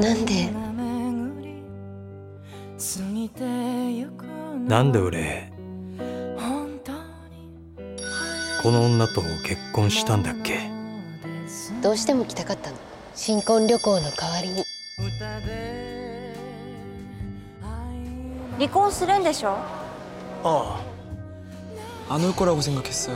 なんで？なんで俺この女と結婚したんだっけ？どうしても来たかったの。新婚旅行の代わりに。離婚するんでしょ？ああ。あの子ら고생が決어